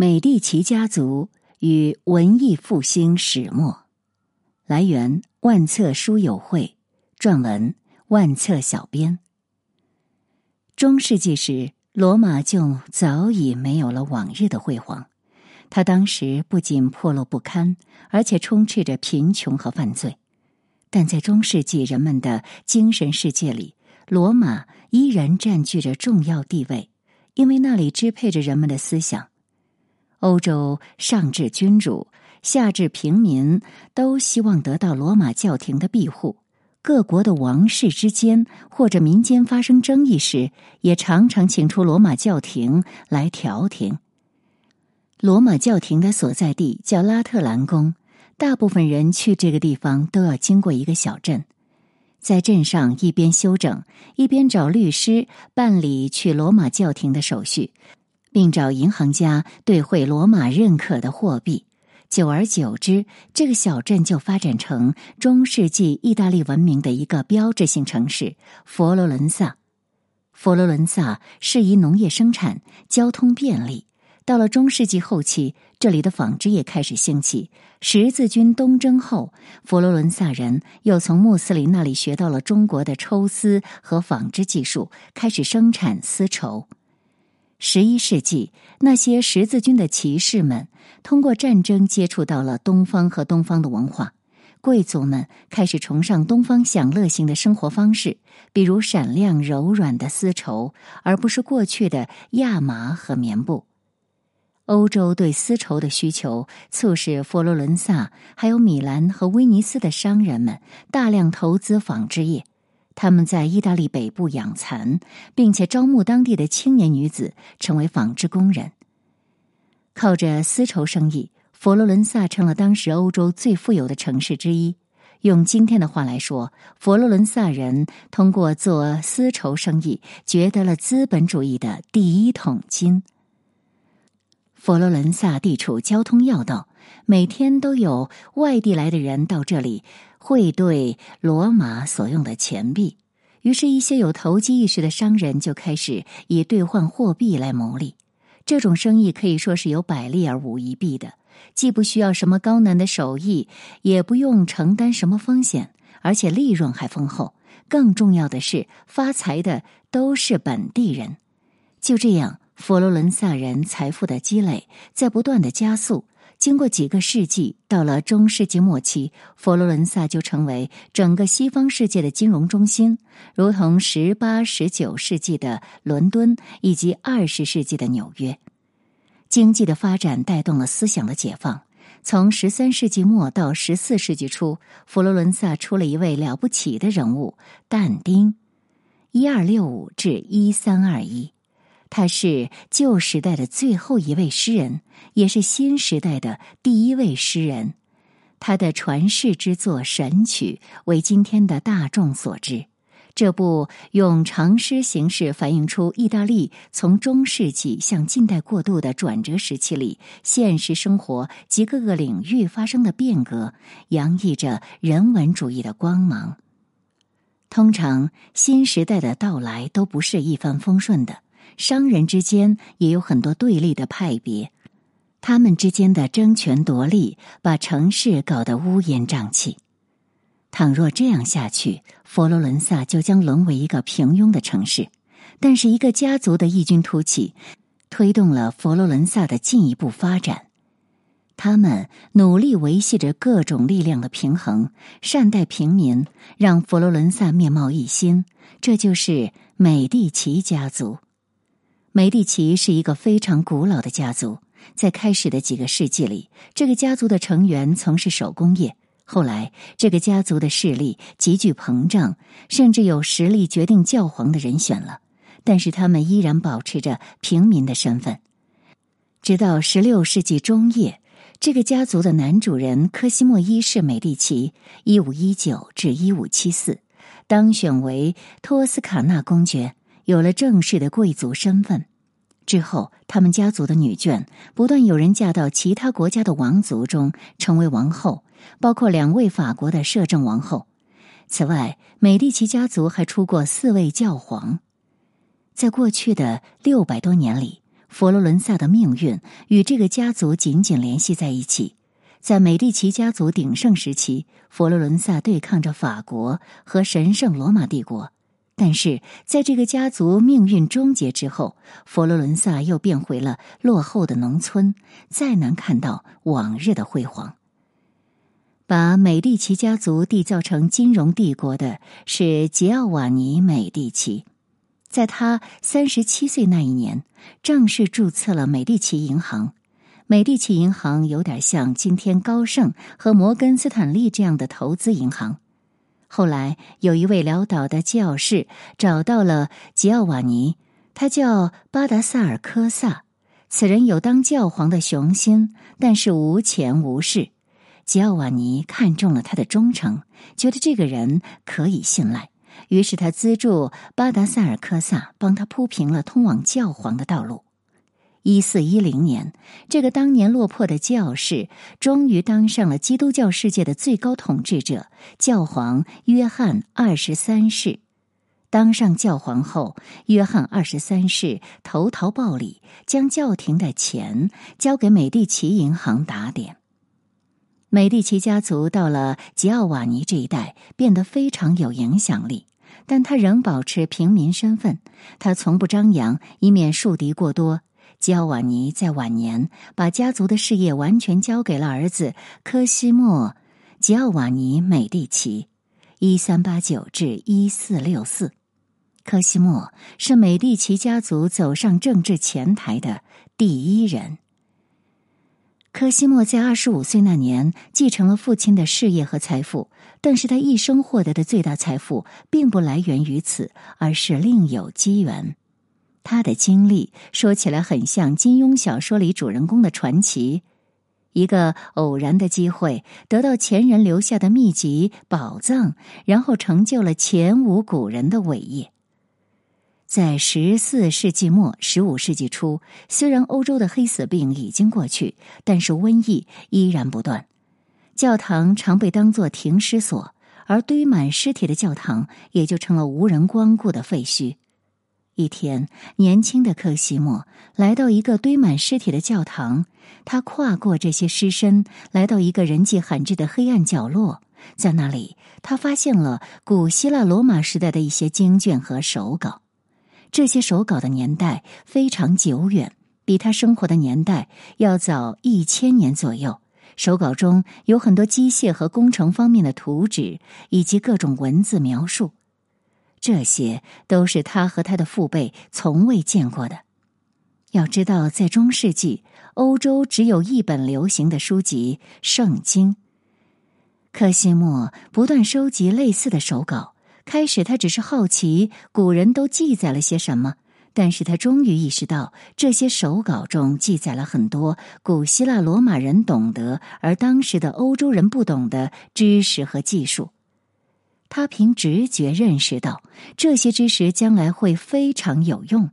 美第奇家族与文艺复兴始末。来源：万册书友会撰文，万册小编。中世纪时，罗马就早已没有了往日的辉煌。他当时不仅破落不堪，而且充斥着贫穷和犯罪。但在中世纪人们的精神世界里，罗马依然占据着重要地位，因为那里支配着人们的思想。欧洲上至君主，下至平民，都希望得到罗马教廷的庇护。各国的王室之间或者民间发生争议时，也常常请出罗马教廷来调停。罗马教廷的所在地叫拉特兰宫，大部分人去这个地方都要经过一个小镇，在镇上一边休整，一边找律师办理去罗马教廷的手续。并找银行家兑汇罗马认可的货币，久而久之，这个小镇就发展成中世纪意大利文明的一个标志性城市——佛罗伦萨。佛罗伦萨适宜农业生产，交通便利。到了中世纪后期，这里的纺织业开始兴起。十字军东征后，佛罗伦萨人又从穆斯林那里学到了中国的抽丝和纺织技术，开始生产丝绸。十一世纪，那些十字军的骑士们通过战争接触到了东方和东方的文化，贵族们开始崇尚东方享乐型的生活方式，比如闪亮柔软的丝绸，而不是过去的亚麻和棉布。欧洲对丝绸的需求促使佛罗伦萨还有米兰和威尼斯的商人们大量投资纺织业。他们在意大利北部养蚕，并且招募当地的青年女子成为纺织工人。靠着丝绸生意，佛罗伦萨成了当时欧洲最富有的城市之一。用今天的话来说，佛罗伦萨人通过做丝绸生意，掘得了资本主义的第一桶金。佛罗伦萨地处交通要道，每天都有外地来的人到这里。汇兑罗马所用的钱币，于是，一些有投机意识的商人就开始以兑换货币来牟利。这种生意可以说是有百利而无一弊的，既不需要什么高难的手艺，也不用承担什么风险，而且利润还丰厚。更重要的是，发财的都是本地人。就这样，佛罗伦萨人财富的积累在不断的加速。经过几个世纪，到了中世纪末期，佛罗伦萨就成为整个西方世界的金融中心，如同十八、十九世纪的伦敦以及二十世纪的纽约。经济的发展带动了思想的解放。从十三世纪末到十四世纪初，佛罗伦萨出了一位了不起的人物——但丁，一二六五至一三二一。他是旧时代的最后一位诗人，也是新时代的第一位诗人。他的传世之作《神曲》为今天的大众所知。这部用长诗形式反映出意大利从中世纪向近代过渡的转折时期里现实生活及各个领域发生的变革，洋溢着人文主义的光芒。通常，新时代的到来都不是一帆风顺的。商人之间也有很多对立的派别，他们之间的争权夺利把城市搞得乌烟瘴气。倘若这样下去，佛罗伦萨就将沦为一个平庸的城市。但是，一个家族的异军突起，推动了佛罗伦萨的进一步发展。他们努力维系着各种力量的平衡，善待平民，让佛罗伦萨面貌一新。这就是美第奇家族。美第奇是一个非常古老的家族，在开始的几个世纪里，这个家族的成员从事手工业。后来，这个家族的势力急剧膨胀，甚至有实力决定教皇的人选了。但是，他们依然保持着平民的身份。直到十六世纪中叶，这个家族的男主人科西莫一世美第奇（一五一九至一五七四）当选为托斯卡纳公爵。有了正式的贵族身份之后，他们家族的女眷不断有人嫁到其他国家的王族中成为王后，包括两位法国的摄政王后。此外，美第奇家族还出过四位教皇。在过去的六百多年里，佛罗伦萨的命运与这个家族紧紧联系在一起。在美第奇家族鼎盛时期，佛罗伦萨对抗着法国和神圣罗马帝国。但是，在这个家族命运终结之后，佛罗伦萨又变回了落后的农村，再难看到往日的辉煌。把美第奇家族缔造成金融帝国的是吉奥瓦尼·美第奇，在他三十七岁那一年，正式注册了美第奇银行。美第奇银行有点像今天高盛和摩根斯坦利这样的投资银行。后来有一位潦倒的教士找到了吉奥瓦尼，他叫巴达萨尔科萨，此人有当教皇的雄心，但是无钱无势。吉奥瓦尼看中了他的忠诚，觉得这个人可以信赖，于是他资助巴达萨尔科萨，帮他铺平了通往教皇的道路。一四一零年，这个当年落魄的教士终于当上了基督教世界的最高统治者——教皇约翰二十三世。当上教皇后，约翰二十三世投桃报李，将教廷的钱交给美第奇银行打点。美第奇家族到了吉奥瓦尼这一代变得非常有影响力，但他仍保持平民身份。他从不张扬，以免树敌过多。吉奥瓦尼在晚年把家族的事业完全交给了儿子科西莫·吉奥瓦尼·美第奇（一三八九至一四六四）。科西莫是美第奇家族走上政治前台的第一人。科西莫在二十五岁那年继承了父亲的事业和财富，但是他一生获得的最大财富并不来源于此，而是另有机缘。他的经历说起来很像金庸小说里主人公的传奇：一个偶然的机会，得到前人留下的秘籍宝藏，然后成就了前无古人的伟业。在十四世纪末、十五世纪初，虽然欧洲的黑死病已经过去，但是瘟疫依然不断。教堂常被当作停尸所，而堆满尸体的教堂也就成了无人光顾的废墟。一天，年轻的克西莫来到一个堆满尸体的教堂，他跨过这些尸身，来到一个人迹罕至的黑暗角落，在那里，他发现了古希腊罗马时代的一些经卷和手稿。这些手稿的年代非常久远，比他生活的年代要早一千年左右。手稿中有很多机械和工程方面的图纸，以及各种文字描述。这些都是他和他的父辈从未见过的。要知道，在中世纪，欧洲只有一本流行的书籍《圣经》。科西莫不断收集类似的手稿。开始，他只是好奇古人都记载了些什么，但是他终于意识到，这些手稿中记载了很多古希腊罗马人懂得而当时的欧洲人不懂的知识和技术。他凭直觉认识到，这些知识将来会非常有用。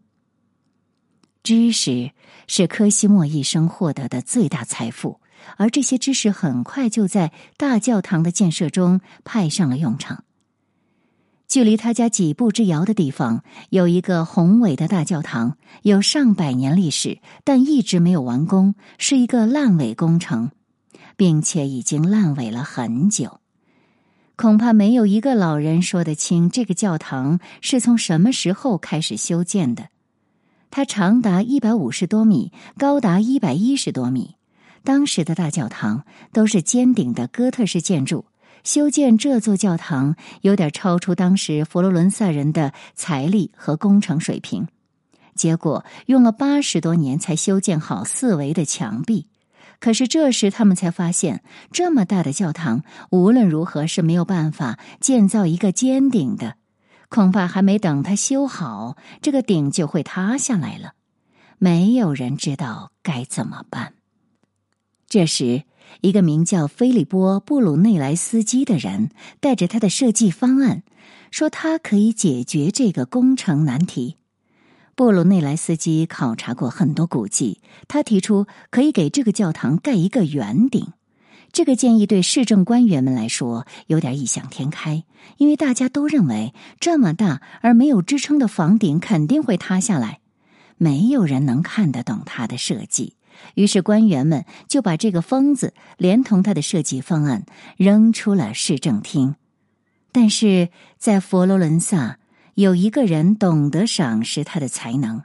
知识是科西莫一生获得的最大财富，而这些知识很快就在大教堂的建设中派上了用场。距离他家几步之遥的地方，有一个宏伟的大教堂，有上百年历史，但一直没有完工，是一个烂尾工程，并且已经烂尾了很久。恐怕没有一个老人说得清这个教堂是从什么时候开始修建的。它长达一百五十多米，高达一百一十多米。当时的大教堂都是尖顶的哥特式建筑。修建这座教堂有点超出当时佛罗伦萨人的财力和工程水平，结果用了八十多年才修建好四围的墙壁。可是这时他们才发现，这么大的教堂无论如何是没有办法建造一个尖顶的，恐怕还没等它修好，这个顶就会塌下来了。没有人知道该怎么办。这时。一个名叫菲利波·布鲁内莱斯基的人带着他的设计方案，说他可以解决这个工程难题。布鲁内莱斯基考察过很多古迹，他提出可以给这个教堂盖一个圆顶。这个建议对市政官员们来说有点异想天开，因为大家都认为这么大而没有支撑的房顶肯定会塌下来。没有人能看得懂他的设计。于是官员们就把这个疯子连同他的设计方案扔出了市政厅。但是在佛罗伦萨，有一个人懂得赏识他的才能，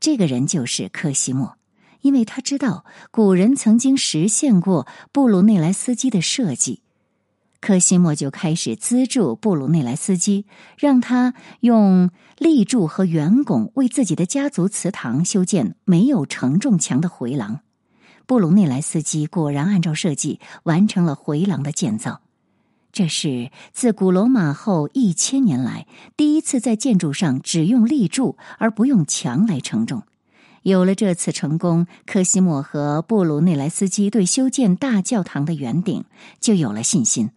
这个人就是科西莫，因为他知道古人曾经实现过布鲁内莱斯基的设计。科西莫就开始资助布鲁内莱斯基，让他用立柱和圆拱为自己的家族祠堂修建没有承重墙的回廊。布鲁内莱斯基果然按照设计完成了回廊的建造。这是自古罗马后一千年来第一次在建筑上只用立柱而不用墙来承重。有了这次成功，科西莫和布鲁内莱斯基对修建大教堂的圆顶就有了信心。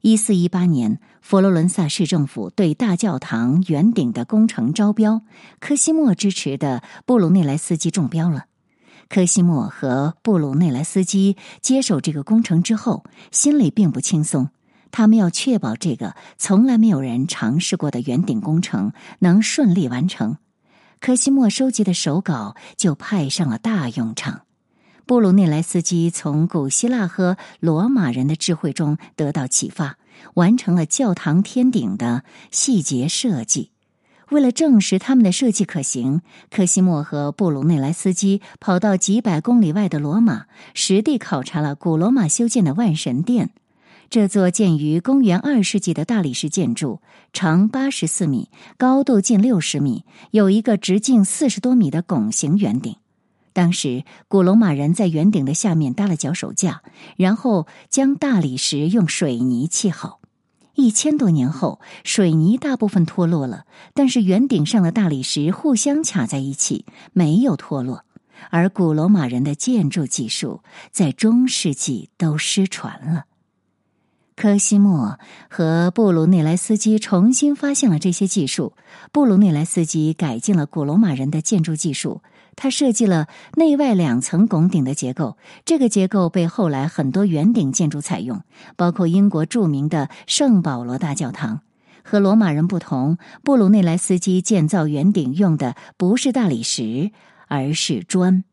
一四一八年，佛罗伦萨市政府对大教堂圆顶的工程招标，科西莫支持的布鲁内莱斯基中标了。科西莫和布鲁内莱斯基接手这个工程之后，心里并不轻松。他们要确保这个从来没有人尝试过的圆顶工程能顺利完成。科西莫收集的手稿就派上了大用场。布鲁内莱斯基从古希腊和罗马人的智慧中得到启发，完成了教堂天顶的细节设计。为了证实他们的设计可行，科西莫和布鲁内莱斯基跑到几百公里外的罗马，实地考察了古罗马修建的万神殿。这座建于公元二世纪的大理石建筑，长八十四米，高度近六十米，有一个直径四十多米的拱形圆顶。当时，古罗马人在圆顶的下面搭了脚手架，然后将大理石用水泥砌好。一千多年后，水泥大部分脱落了，但是圆顶上的大理石互相卡在一起，没有脱落。而古罗马人的建筑技术在中世纪都失传了。科西莫和布鲁内莱斯基重新发现了这些技术。布鲁内莱斯基改进了古罗马人的建筑技术。他设计了内外两层拱顶的结构，这个结构被后来很多圆顶建筑采用，包括英国著名的圣保罗大教堂。和罗马人不同，布鲁内莱斯基建造圆顶用的不是大理石，而是砖。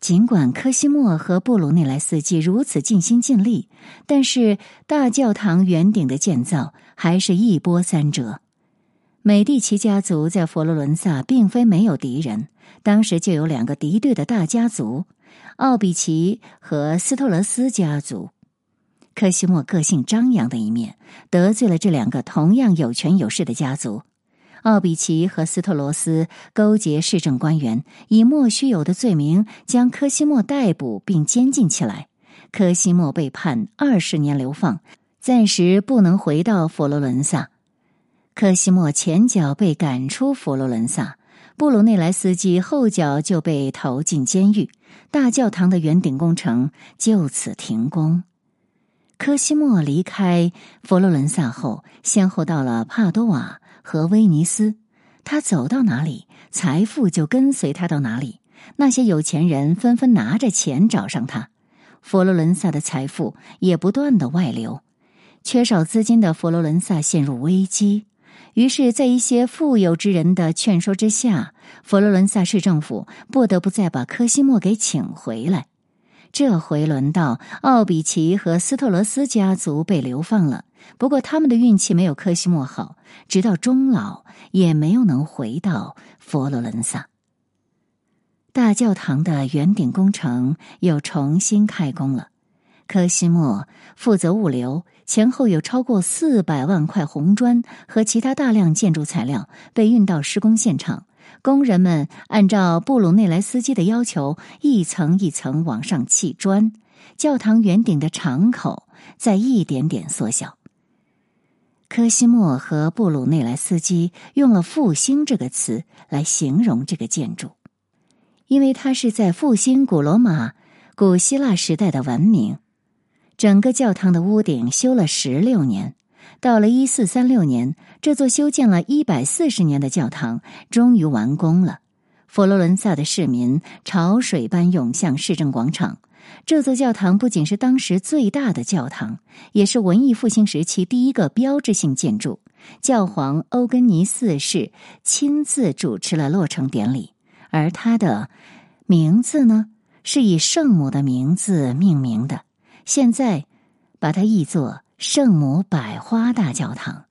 尽管科西莫和布鲁内莱斯基如此尽心尽力，但是大教堂圆顶的建造还是一波三折。美第奇家族在佛罗伦萨并非没有敌人，当时就有两个敌对的大家族：奥比奇和斯托勒斯家族。科西莫个性张扬的一面得罪了这两个同样有权有势的家族。奥比奇和斯特罗斯勾结市政官员，以莫须有的罪名将科西莫逮捕并监禁起来。科西莫被判二十年流放，暂时不能回到佛罗伦萨。科西莫前脚被赶出佛罗伦萨，布鲁内莱斯基后脚就被投进监狱，大教堂的圆顶工程就此停工。科西莫离开佛罗伦萨后，先后到了帕多瓦和威尼斯，他走到哪里，财富就跟随他到哪里。那些有钱人纷纷拿着钱找上他，佛罗伦萨的财富也不断的外流，缺少资金的佛罗伦萨陷入危机。于是，在一些富有之人的劝说之下，佛罗伦萨市政府不得不再把科西莫给请回来。这回轮到奥比奇和斯特罗斯家族被流放了。不过，他们的运气没有科西莫好，直到终老也没有能回到佛罗伦萨。大教堂的圆顶工程又重新开工了。科西莫负责物流，前后有超过四百万块红砖和其他大量建筑材料被运到施工现场。工人们按照布鲁内莱斯基的要求，一层一层往上砌砖，教堂圆顶的敞口在一点点缩小。科西莫和布鲁内莱斯基用了“复兴”这个词来形容这个建筑，因为它是在复兴古罗马、古希腊时代的文明。整个教堂的屋顶修了十六年，到了一四三六年，这座修建了一百四十年的教堂终于完工了。佛罗伦萨的市民潮水般涌向市政广场。这座教堂不仅是当时最大的教堂，也是文艺复兴时期第一个标志性建筑。教皇欧根尼四世亲自主持了落成典礼，而他的名字呢，是以圣母的名字命名的。现在，把它译作圣母百花大教堂。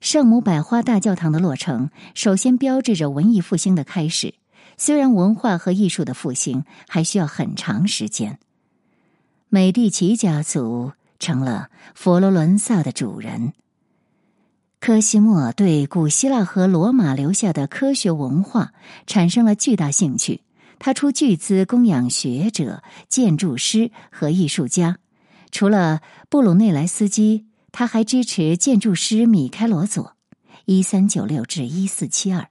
圣母百花大教堂的落成，首先标志着文艺复兴的开始。虽然文化和艺术的复兴还需要很长时间。美第奇家族成了佛罗伦萨的主人。科西莫对古希腊和罗马留下的科学文化产生了巨大兴趣，他出巨资供养学者、建筑师和艺术家。除了布鲁内莱斯基。他还支持建筑师米开罗佐，一三九六至一四七二，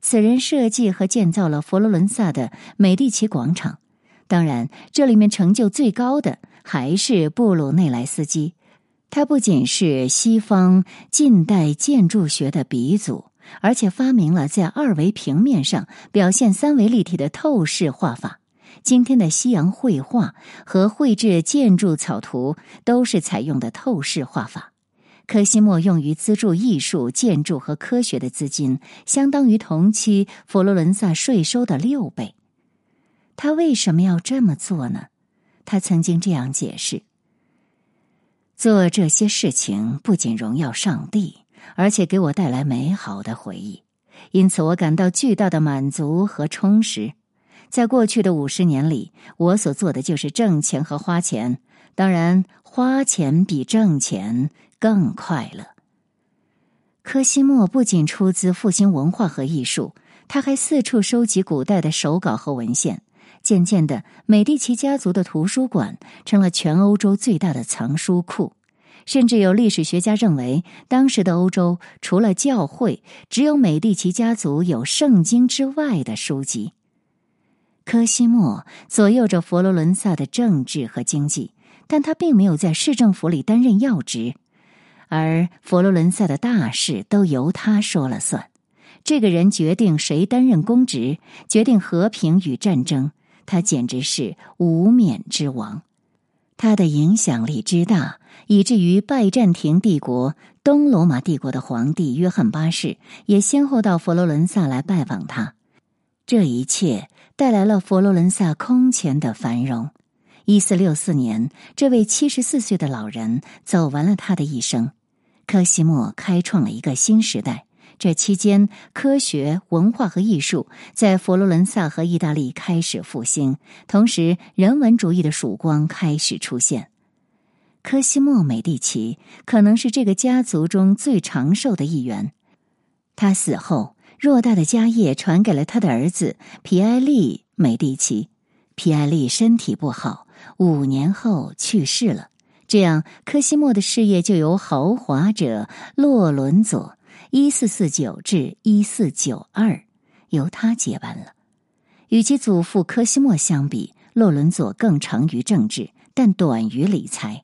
此人设计和建造了佛罗伦萨的美第奇广场。当然，这里面成就最高的还是布鲁内莱斯基。他不仅是西方近代建筑学的鼻祖，而且发明了在二维平面上表现三维立体的透视画法。今天的西洋绘画和绘制建筑草图都是采用的透视画法。科西莫用于资助艺术、建筑和科学的资金，相当于同期佛罗伦萨税收的六倍。他为什么要这么做呢？他曾经这样解释：做这些事情不仅荣耀上帝，而且给我带来美好的回忆，因此我感到巨大的满足和充实。在过去的五十年里，我所做的就是挣钱和花钱。当然，花钱比挣钱更快乐。科西莫不仅出资复兴文化和艺术，他还四处收集古代的手稿和文献。渐渐的，美第奇家族的图书馆成了全欧洲最大的藏书库。甚至有历史学家认为，当时的欧洲除了教会，只有美第奇家族有圣经之外的书籍。科西莫左右着佛罗伦萨的政治和经济，但他并没有在市政府里担任要职，而佛罗伦萨的大事都由他说了算。这个人决定谁担任公职，决定和平与战争，他简直是无冕之王。他的影响力之大，以至于拜占庭帝国、东罗马帝国的皇帝约翰八世也先后到佛罗伦萨来拜访他。这一切。带来了佛罗伦萨空前的繁荣。一四六四年，这位七十四岁的老人走完了他的一生。科西莫开创了一个新时代。这期间，科学、文化和艺术在佛罗伦萨和意大利开始复兴，同时人文主义的曙光开始出现。科西莫·美第奇可能是这个家族中最长寿的一员。他死后。偌大的家业传给了他的儿子皮埃利·美第奇。皮埃利身体不好，五年后去世了。这样，科西莫的事业就由豪华者洛伦佐（一四四九至一四九二）由他接班了。与其祖父科西莫相比，洛伦佐更长于政治，但短于理财。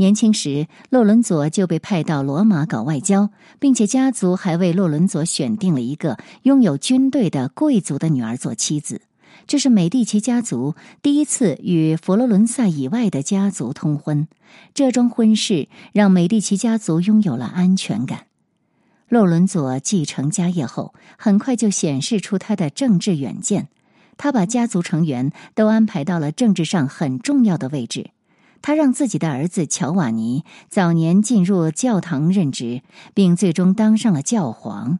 年轻时，洛伦佐就被派到罗马搞外交，并且家族还为洛伦佐选定了一个拥有军队的贵族的女儿做妻子。这是美第奇家族第一次与佛罗伦萨以外的家族通婚。这桩婚事让美第奇家族拥有了安全感。洛伦佐继承家业后，很快就显示出他的政治远见。他把家族成员都安排到了政治上很重要的位置。他让自己的儿子乔瓦尼早年进入教堂任职，并最终当上了教皇。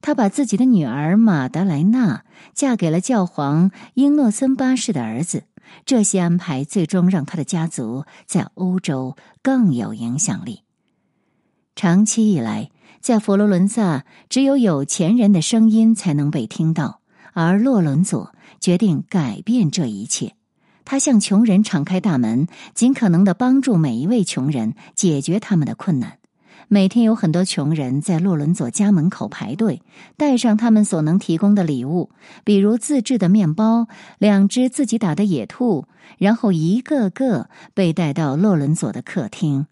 他把自己的女儿马德莱娜嫁给了教皇英诺森八世的儿子。这些安排最终让他的家族在欧洲更有影响力。长期以来，在佛罗伦萨，只有有钱人的声音才能被听到，而洛伦佐决定改变这一切。他向穷人敞开大门，尽可能的帮助每一位穷人解决他们的困难。每天有很多穷人在洛伦佐家门口排队，带上他们所能提供的礼物，比如自制的面包、两只自己打的野兔，然后一个个被带到洛伦佐的客厅。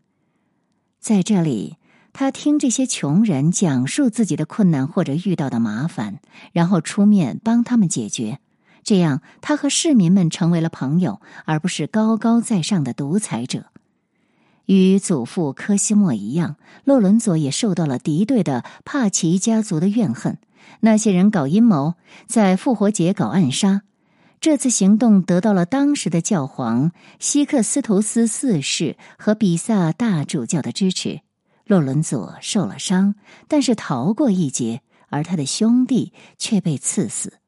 在这里，他听这些穷人讲述自己的困难或者遇到的麻烦，然后出面帮他们解决。这样，他和市民们成为了朋友，而不是高高在上的独裁者。与祖父科西莫一样，洛伦佐也受到了敌对的帕奇家族的怨恨。那些人搞阴谋，在复活节搞暗杀。这次行动得到了当时的教皇西克斯图斯四世和比萨大主教的支持。洛伦佐受了伤，但是逃过一劫，而他的兄弟却被赐死。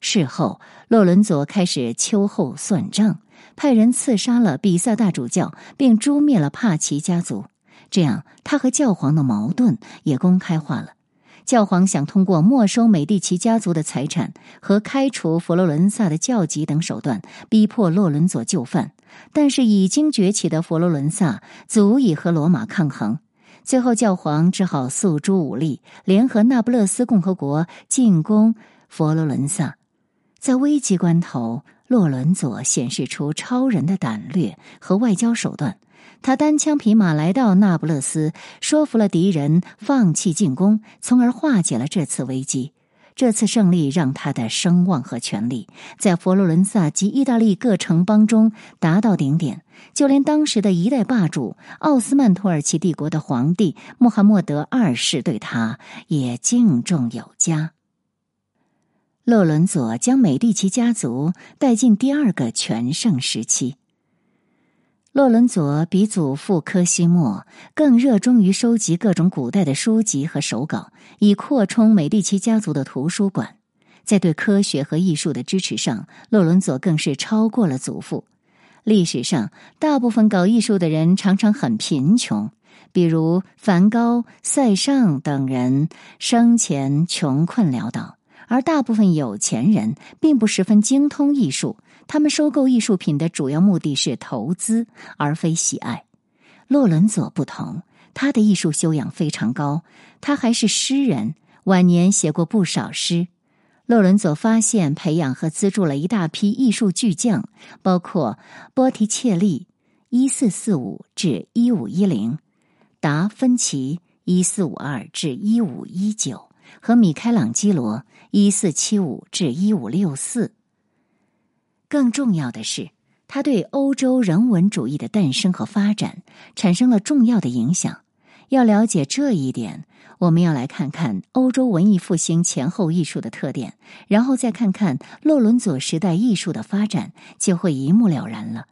事后，洛伦佐开始秋后算账。派人刺杀了比萨大主教，并诛灭了帕奇家族，这样他和教皇的矛盾也公开化了。教皇想通过没收美第奇家族的财产和开除佛罗伦萨的教籍等手段，逼迫洛伦佐就范，但是已经崛起的佛罗伦萨足以和罗马抗衡。最后，教皇只好诉诸武力，联合那不勒斯共和国进攻佛罗伦萨。在危急关头。洛伦佐显示出超人的胆略和外交手段，他单枪匹马来到那不勒斯，说服了敌人放弃进攻，从而化解了这次危机。这次胜利让他的声望和权力在佛罗伦萨及意大利各城邦中达到顶点，就连当时的一代霸主奥斯曼土耳其帝国的皇帝穆罕默德二世对他也敬重有加。洛伦佐将美第奇家族带进第二个全盛时期。洛伦佐比祖父科西莫更热衷于收集各种古代的书籍和手稿，以扩充美第奇家族的图书馆。在对科学和艺术的支持上，洛伦佐更是超过了祖父。历史上，大部分搞艺术的人常常很贫穷，比如梵高、塞尚等人生前穷困潦倒。而大部分有钱人并不十分精通艺术，他们收购艺术品的主要目的是投资，而非喜爱。洛伦佐不同，他的艺术修养非常高，他还是诗人，晚年写过不少诗。洛伦佐发现、培养和资助了一大批艺术巨匠，包括波提切利（一四四五至一五一零）、达芬奇（一四五二至一五一九）和米开朗基罗。一四七五至一五六四。更重要的是，他对欧洲人文主义的诞生和发展产生了重要的影响。要了解这一点，我们要来看看欧洲文艺复兴前后艺术的特点，然后再看看洛伦佐时代艺术的发展，就会一目了然了。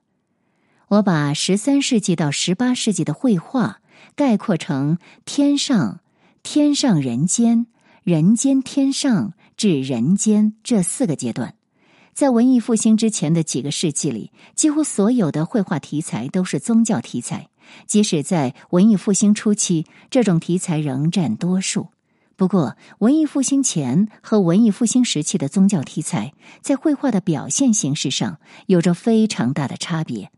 我把十三世纪到十八世纪的绘画概括成“天上天上人间，人间天上”。至人间这四个阶段，在文艺复兴之前的几个世纪里，几乎所有的绘画题材都是宗教题材。即使在文艺复兴初期，这种题材仍占多数。不过，文艺复兴前和文艺复兴时期的宗教题材在绘画的表现形式上有着非常大的差别。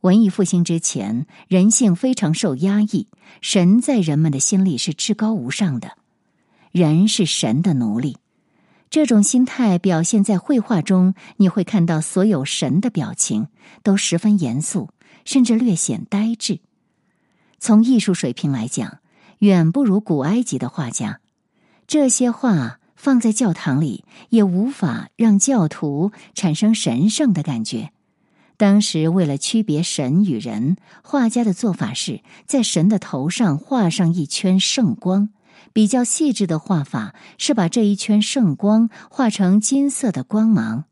文艺复兴之前，人性非常受压抑，神在人们的心里是至高无上的。人是神的奴隶，这种心态表现在绘画中。你会看到所有神的表情都十分严肃，甚至略显呆滞。从艺术水平来讲，远不如古埃及的画家。这些画放在教堂里，也无法让教徒产生神圣的感觉。当时为了区别神与人，画家的做法是在神的头上画上一圈圣光。比较细致的画法是把这一圈圣光画成金色的光芒。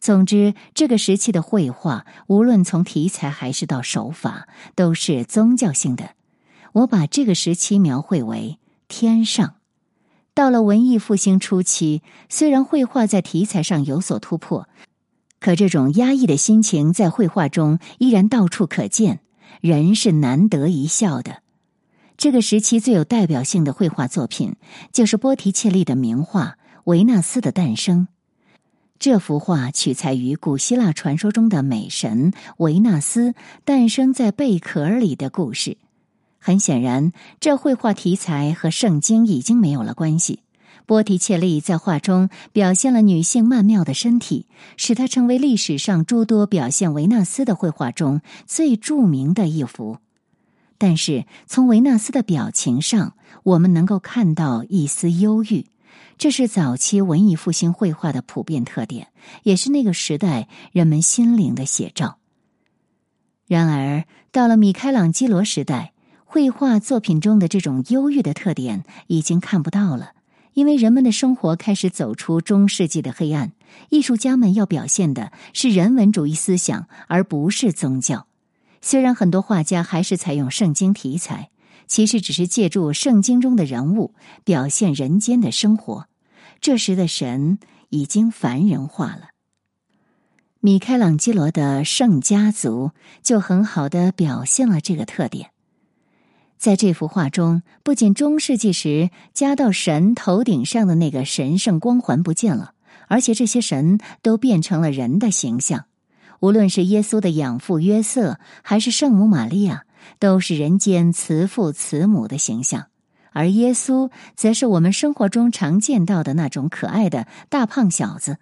总之，这个时期的绘画，无论从题材还是到手法，都是宗教性的。我把这个时期描绘为天上。到了文艺复兴初期，虽然绘画在题材上有所突破，可这种压抑的心情在绘画中依然到处可见。人是难得一笑的。这个时期最有代表性的绘画作品，就是波提切利的名画《维纳斯的诞生》。这幅画取材于古希腊传说中的美神维纳斯诞生在贝壳里的故事。很显然，这绘画题材和圣经已经没有了关系。波提切利在画中表现了女性曼妙的身体，使它成为历史上诸多表现维纳斯的绘画中最著名的一幅。但是从维纳斯的表情上，我们能够看到一丝忧郁，这是早期文艺复兴绘画的普遍特点，也是那个时代人们心灵的写照。然而，到了米开朗基罗时代，绘画作品中的这种忧郁的特点已经看不到了，因为人们的生活开始走出中世纪的黑暗。艺术家们要表现的是人文主义思想，而不是宗教。虽然很多画家还是采用圣经题材，其实只是借助圣经中的人物表现人间的生活。这时的神已经凡人化了。米开朗基罗的圣家族就很好的表现了这个特点。在这幅画中，不仅中世纪时加到神头顶上的那个神圣光环不见了，而且这些神都变成了人的形象。无论是耶稣的养父约瑟，还是圣母玛利亚，都是人间慈父慈母的形象。而耶稣，则是我们生活中常见到的那种可爱的大胖小子。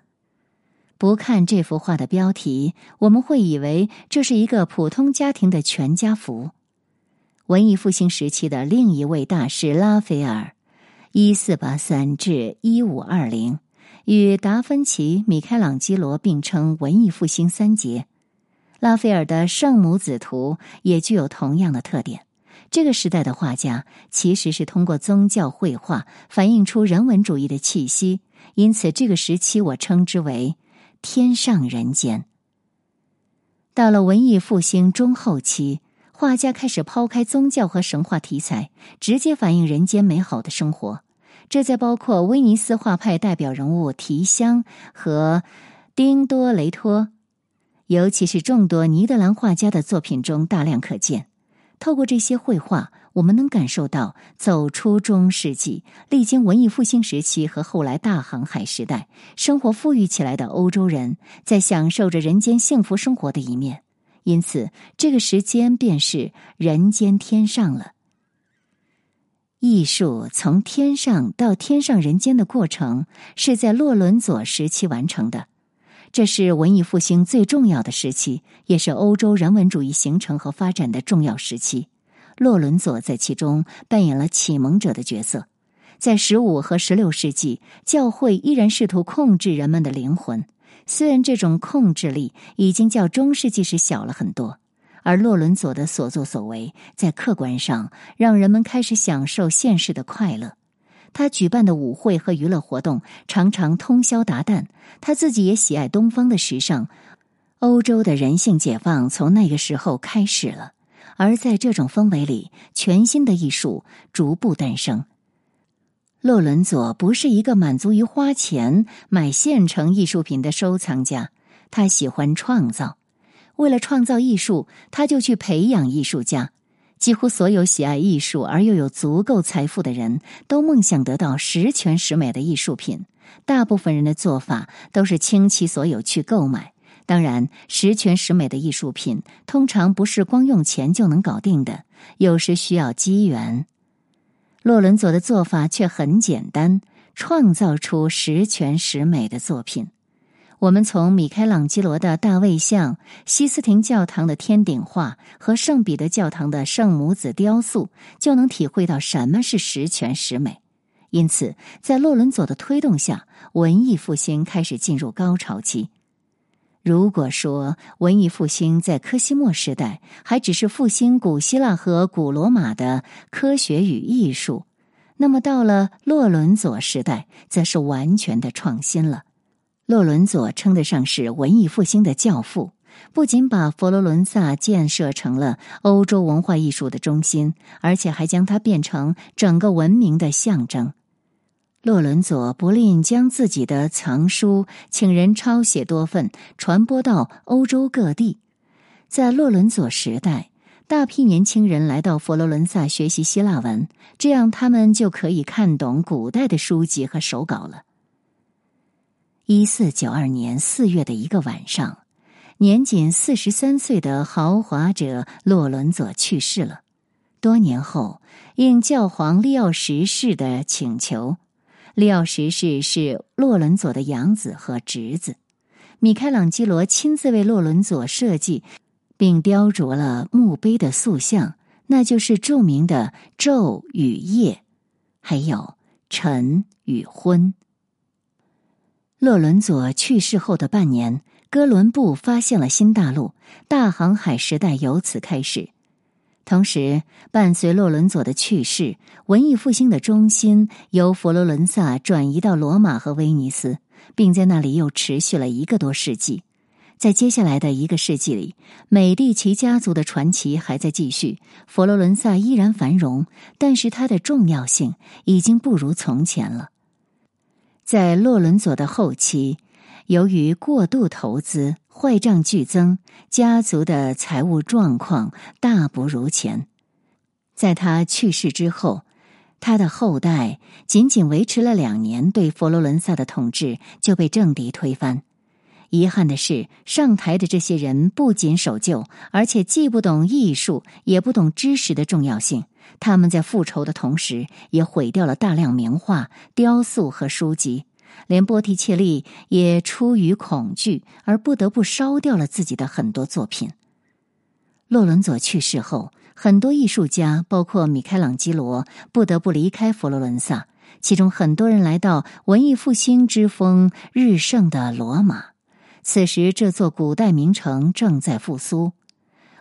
不看这幅画的标题，我们会以为这是一个普通家庭的全家福。文艺复兴时期的另一位大师拉斐尔，一四八三至一五二零，与达芬奇、米开朗基罗并称文艺复兴三杰。拉斐尔的《圣母子图》也具有同样的特点。这个时代的画家其实是通过宗教绘画反映出人文主义的气息，因此这个时期我称之为“天上人间”。到了文艺复兴中后期，画家开始抛开宗教和神话题材，直接反映人间美好的生活。这在包括威尼斯画派代表人物提香和丁多雷托，尤其是众多尼德兰画家的作品中大量可见。透过这些绘画，我们能感受到走出中世纪、历经文艺复兴时期和后来大航海时代，生活富裕起来的欧洲人在享受着人间幸福生活的一面。因此，这个时间便是人间天上了。艺术从天上到天上人间的过程，是在洛伦佐时期完成的。这是文艺复兴最重要的时期，也是欧洲人文主义形成和发展的重要时期。洛伦佐在其中扮演了启蒙者的角色。在十五和十六世纪，教会依然试图控制人们的灵魂，虽然这种控制力已经较中世纪时小了很多。而洛伦佐的所作所为，在客观上让人们开始享受现实的快乐。他举办的舞会和娱乐活动常常通宵达旦。他自己也喜爱东方的时尚。欧洲的人性解放从那个时候开始了。而在这种氛围里，全新的艺术逐步诞生。洛伦佐不是一个满足于花钱买现成艺术品的收藏家，他喜欢创造。为了创造艺术，他就去培养艺术家。几乎所有喜爱艺术而又有足够财富的人都梦想得到十全十美的艺术品。大部分人的做法都是倾其所有去购买。当然，十全十美的艺术品通常不是光用钱就能搞定的，有时需要机缘。洛伦佐的做法却很简单，创造出十全十美的作品。我们从米开朗基罗的大卫像、西斯廷教堂的天顶画和圣彼得教堂的圣母子雕塑，就能体会到什么是十全十美。因此，在洛伦佐的推动下，文艺复兴开始进入高潮期。如果说文艺复兴在科西莫时代还只是复兴古希腊和古罗马的科学与艺术，那么到了洛伦佐时代，则是完全的创新了。洛伦佐称得上是文艺复兴的教父，不仅把佛罗伦萨建设成了欧洲文化艺术的中心，而且还将它变成整个文明的象征。洛伦佐不吝将自己的藏书请人抄写多份，传播到欧洲各地。在洛伦佐时代，大批年轻人来到佛罗伦萨学习希腊文，这样他们就可以看懂古代的书籍和手稿了。一四九二年四月的一个晚上，年仅四十三岁的豪华者洛伦佐去世了。多年后，应教皇利奥十世的请求，利奥十世是洛伦佐的养子和侄子。米开朗基罗亲自为洛伦佐设计并雕琢了墓碑的塑像，那就是著名的昼与夜，还有晨与昏。洛伦佐去世后的半年，哥伦布发现了新大陆，大航海时代由此开始。同时，伴随洛伦佐的去世，文艺复兴的中心由佛罗伦萨转移到罗马和威尼斯，并在那里又持续了一个多世纪。在接下来的一个世纪里，美第奇家族的传奇还在继续，佛罗伦萨依然繁荣，但是它的重要性已经不如从前了。在洛伦佐的后期。由于过度投资，坏账剧增，家族的财务状况大不如前。在他去世之后，他的后代仅仅维持了两年对佛罗伦萨的统治，就被政敌推翻。遗憾的是，上台的这些人不仅守旧，而且既不懂艺术，也不懂知识的重要性。他们在复仇的同时，也毁掉了大量名画、雕塑和书籍。连波提切利也出于恐惧而不得不烧掉了自己的很多作品。洛伦佐去世后，很多艺术家，包括米开朗基罗，不得不离开佛罗伦萨。其中很多人来到文艺复兴之风日盛的罗马。此时，这座古代名城正在复苏。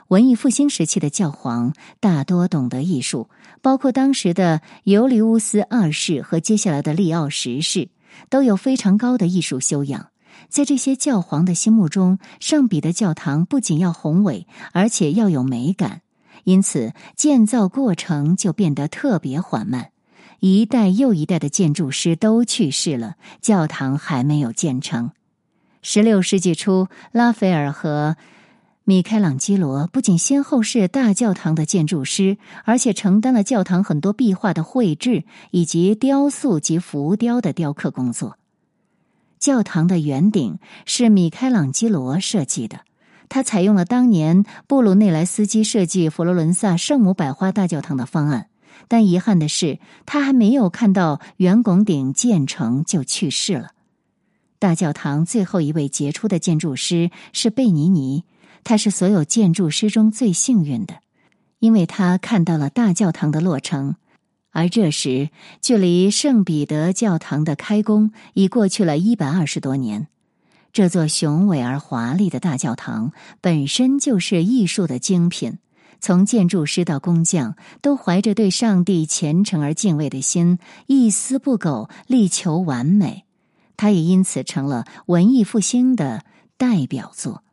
文艺复兴时期的教皇大多懂得艺术，包括当时的尤利乌斯二世和接下来的利奥十世。都有非常高的艺术修养，在这些教皇的心目中，圣彼得教堂不仅要宏伟，而且要有美感，因此建造过程就变得特别缓慢。一代又一代的建筑师都去世了，教堂还没有建成。十六世纪初，拉斐尔和米开朗基罗不仅先后是大教堂的建筑师，而且承担了教堂很多壁画的绘制以及雕塑及浮雕的雕刻工作。教堂的圆顶是米开朗基罗设计的，他采用了当年布鲁内莱斯基设计佛罗伦萨圣母百花大教堂的方案，但遗憾的是，他还没有看到圆拱顶建成就去世了。大教堂最后一位杰出的建筑师是贝尼尼。他是所有建筑师中最幸运的，因为他看到了大教堂的落成，而这时距离圣彼得教堂的开工已过去了一百二十多年。这座雄伟而华丽的大教堂本身就是艺术的精品，从建筑师到工匠都怀着对上帝虔诚而敬畏的心，一丝不苟，力求完美。它也因此成了文艺复兴的代表作。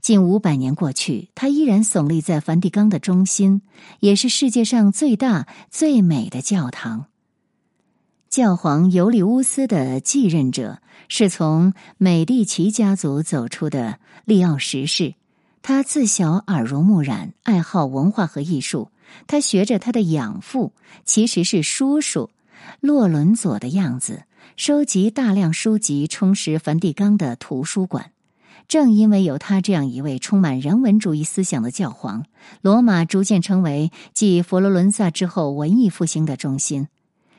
近五百年过去，它依然耸立在梵蒂冈的中心，也是世界上最大、最美的教堂。教皇尤里乌斯的继任者是从美第奇家族走出的利奥十世。他自小耳濡目染，爱好文化和艺术。他学着他的养父，其实是叔叔洛伦佐的样子，收集大量书籍，充实梵蒂冈的图书馆。正因为有他这样一位充满人文主义思想的教皇，罗马逐渐成为继佛罗伦萨之后文艺复兴的中心。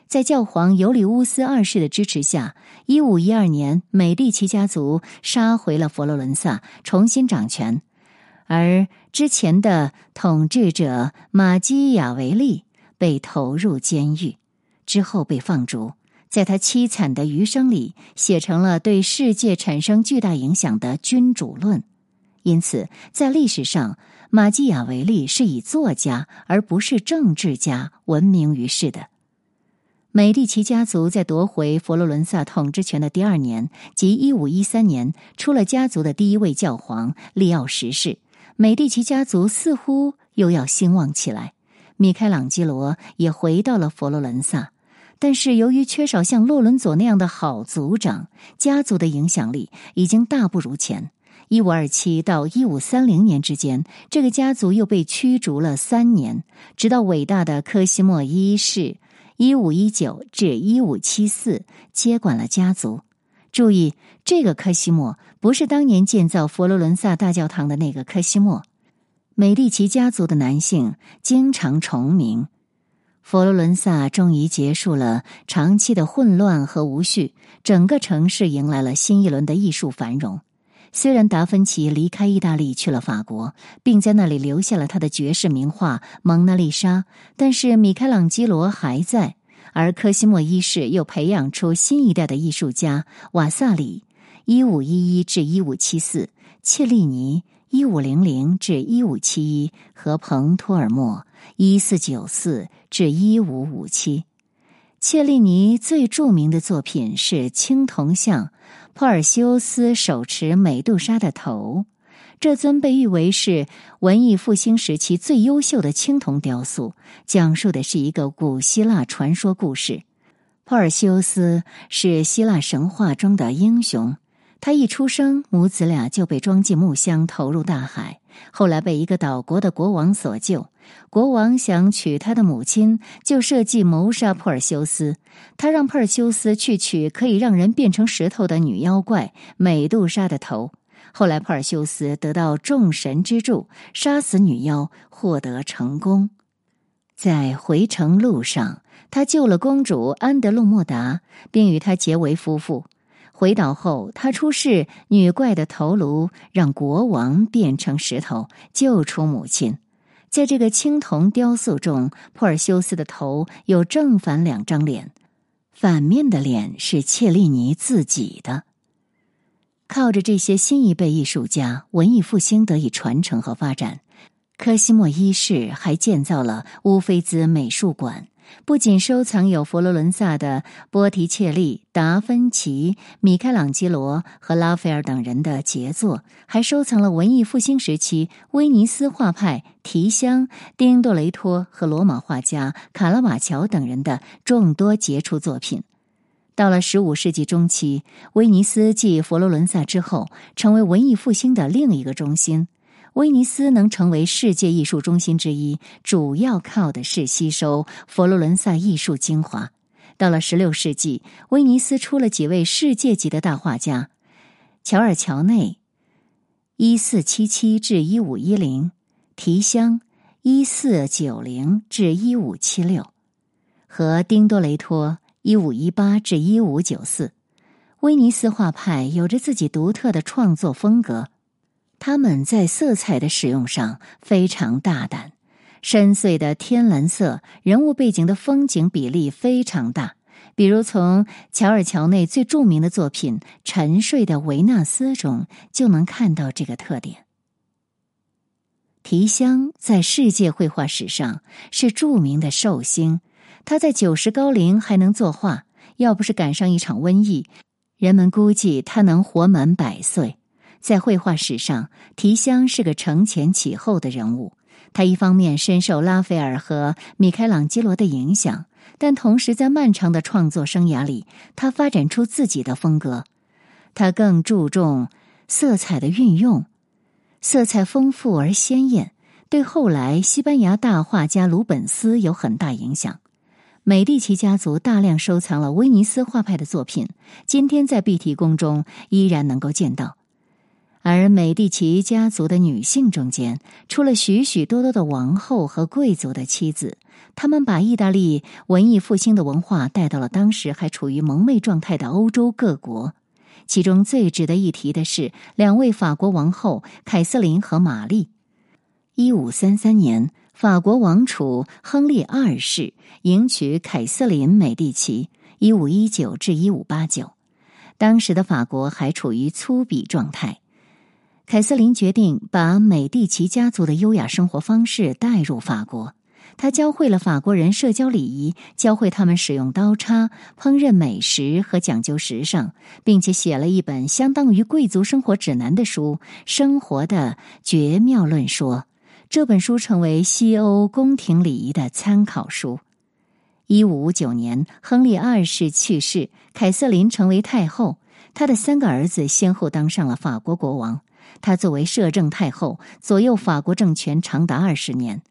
在教皇尤里乌斯二世的支持下，一五一二年，美第奇家族杀回了佛罗伦萨，重新掌权，而之前的统治者马基雅维利被投入监狱，之后被放逐。在他凄惨的余生里，写成了对世界产生巨大影响的《君主论》。因此，在历史上，马基雅维利是以作家而不是政治家闻名于世的。美第奇家族在夺回佛罗伦萨统治权的第二年，即一五一三年，出了家族的第一位教皇利奥十世。美第奇家族似乎又要兴旺起来。米开朗基罗也回到了佛罗伦萨。但是，由于缺少像洛伦佐那样的好族长，家族的影响力已经大不如前。一五二七到一五三零年之间，这个家族又被驱逐了三年，直到伟大的科西莫一世一五一九至一五七四接管了家族。注意，这个科西莫不是当年建造佛罗伦萨大教堂的那个科西莫。美第奇家族的男性经常重名。佛罗伦萨终于结束了长期的混乱和无序，整个城市迎来了新一轮的艺术繁荣。虽然达芬奇离开意大利去了法国，并在那里留下了他的绝世名画《蒙娜丽莎》，但是米开朗基罗还在，而科西莫一世又培养出新一代的艺术家瓦萨里。一五一一至一五七四），切利尼（一五零零至一五七一）和彭托尔默（一四九四至一五五七）。切利尼最著名的作品是青铜像，珀尔修斯手持美杜莎的头。这尊被誉为是文艺复兴时期最优秀的青铜雕塑，讲述的是一个古希腊传说故事。珀尔修斯是希腊神话中的英雄，他一出生，母子俩就被装进木箱投入大海，后来被一个岛国的国王所救。国王想娶他的母亲，就设计谋杀珀尔修斯。他让珀尔修斯去取可以让人变成石头的女妖怪美杜莎的头。后来，珀尔修斯得到众神之助，杀死女妖，获得成功。在回程路上，他救了公主安德洛莫达，并与她结为夫妇。回岛后，他出示女怪的头颅，让国王变成石头，救出母亲。在这个青铜雕塑中，珀尔修斯的头有正反两张脸，反面的脸是切利尼自己的。靠着这些新一辈艺术家，文艺复兴得以传承和发展。科西莫一世还建造了乌菲兹美术馆，不仅收藏有佛罗伦萨的波提切利、达芬奇、米开朗基罗和拉斐尔等人的杰作，还收藏了文艺复兴时期威尼斯画派提香、丁多雷托和罗马画家卡拉瓦乔等人的众多杰出作品。到了十五世纪中期，威尼斯继佛罗伦萨之后，成为文艺复兴的另一个中心。威尼斯能成为世界艺术中心之一，主要靠的是吸收佛罗伦萨艺术精华。到了十六世纪，威尼斯出了几位世界级的大画家：乔尔乔内（一四七七至一五一零）、提香（一四九零至一五七六）和丁多雷托。一五一八至一五九四，威尼斯画派有着自己独特的创作风格。他们在色彩的使用上非常大胆，深邃的天蓝色，人物背景的风景比例非常大。比如从乔尔乔内最著名的作品《沉睡的维纳斯》中就能看到这个特点。提香在世界绘画史上是著名的寿星。他在九十高龄还能作画，要不是赶上一场瘟疫，人们估计他能活满百岁。在绘画史上，提香是个承前启后的人物。他一方面深受拉斐尔和米开朗基罗的影响，但同时在漫长的创作生涯里，他发展出自己的风格。他更注重色彩的运用，色彩丰富而鲜艳，对后来西班牙大画家鲁本斯有很大影响。美第奇家族大量收藏了威尼斯画派的作品，今天在碧提宫中依然能够见到。而美第奇家族的女性中间，出了许许多多的王后和贵族的妻子，他们把意大利文艺复兴的文化带到了当时还处于蒙昧状态的欧洲各国。其中最值得一提的是两位法国王后凯瑟琳和玛丽。一五三三年。法国王储亨利二世迎娶凯瑟琳·美第奇（一五一九至一五八九）。当时的法国还处于粗鄙状态。凯瑟琳决定把美第奇家族的优雅生活方式带入法国。她教会了法国人社交礼仪，教会他们使用刀叉、烹饪美食和讲究时尚，并且写了一本相当于贵族生活指南的书《生活的绝妙论说》。这本书成为西欧宫廷礼仪的参考书。一五五九年，亨利二世去世，凯瑟琳成为太后。她的三个儿子先后当上了法国国王。她作为摄政太后，左右法国政权长达二十年。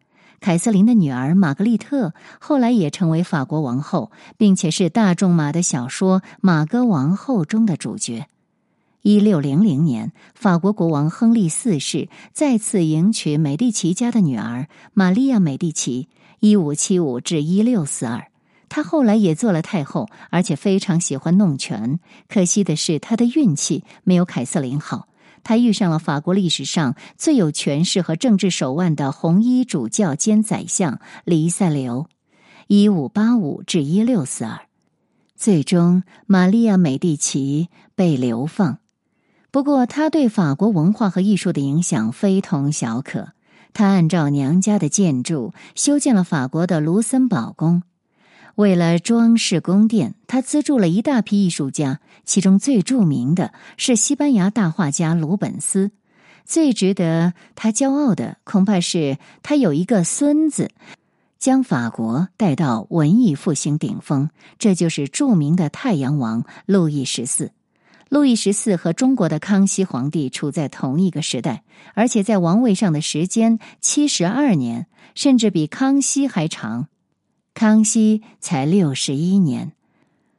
凯瑟琳的女儿玛格丽特后来也成为法国王后，并且是大仲马的小说《玛歌王后》中的主角。一六零零年，法国国王亨利四世再次迎娶美第奇家的女儿玛利亚·美第奇（一五七五至一六四二）。她后来也做了太后，而且非常喜欢弄权。可惜的是，她的运气没有凯瑟琳好。他遇上了法国历史上最有权势和政治手腕的红衣主教兼宰相黎塞留（一五八五至一六四二）。最终，玛利亚·美第奇被流放。不过，他对法国文化和艺术的影响非同小可。他按照娘家的建筑修建了法国的卢森堡宫。为了装饰宫殿，他资助了一大批艺术家，其中最著名的是西班牙大画家鲁本斯。最值得他骄傲的，恐怕是他有一个孙子，将法国带到文艺复兴顶峰。这就是著名的太阳王路易十四。路易十四和中国的康熙皇帝处在同一个时代，而且在王位上的时间七十二年，甚至比康熙还长。康熙才六十一年，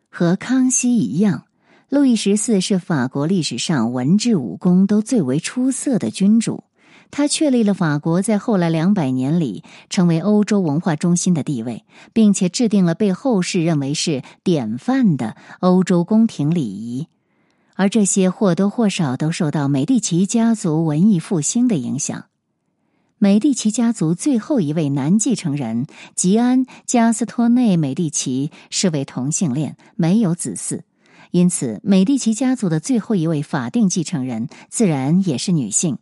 和康熙一样。路易十四是法国历史上文治武功都最为出色的君主，他确立了法国在后来两百年里成为欧洲文化中心的地位，并且制定了被后世认为是典范的欧洲宫廷礼仪，而这些或多或少都受到美第奇家族文艺复兴的影响。美第奇家族最后一位男继承人吉安·加斯托内·美第奇是位同性恋，没有子嗣。因此，美第奇家族的最后一位法定继承人自然也是女性，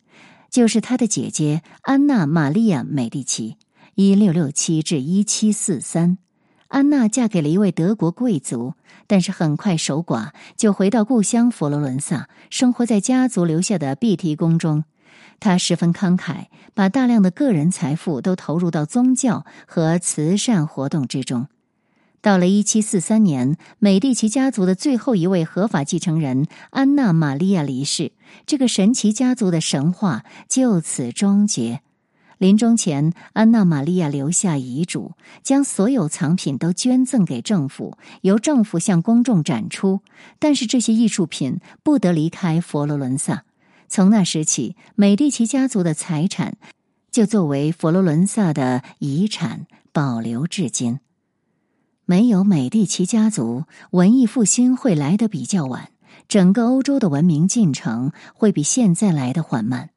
就是她的姐姐安娜·玛利亚·美第奇（一六六七至一七四三）。安娜嫁给了一位德国贵族，但是很快守寡，就回到故乡佛罗伦萨，生活在家族留下的碧提宫中。她十分慷慨，把大量的个人财富都投入到宗教和慈善活动之中。到了一七四三年，美第奇家族的最后一位合法继承人安娜·玛利亚离世，这个神奇家族的神话就此终结。临终前，安娜·玛利亚留下遗嘱，将所有藏品都捐赠给政府，由政府向公众展出。但是这些艺术品不得离开佛罗伦萨。从那时起，美第奇家族的财产就作为佛罗伦萨的遗产保留至今。没有美第奇家族，文艺复兴会来得比较晚，整个欧洲的文明进程会比现在来得缓慢。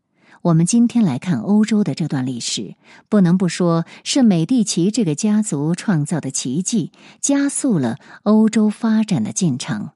我们今天来看欧洲的这段历史，不能不说是美第奇这个家族创造的奇迹，加速了欧洲发展的进程。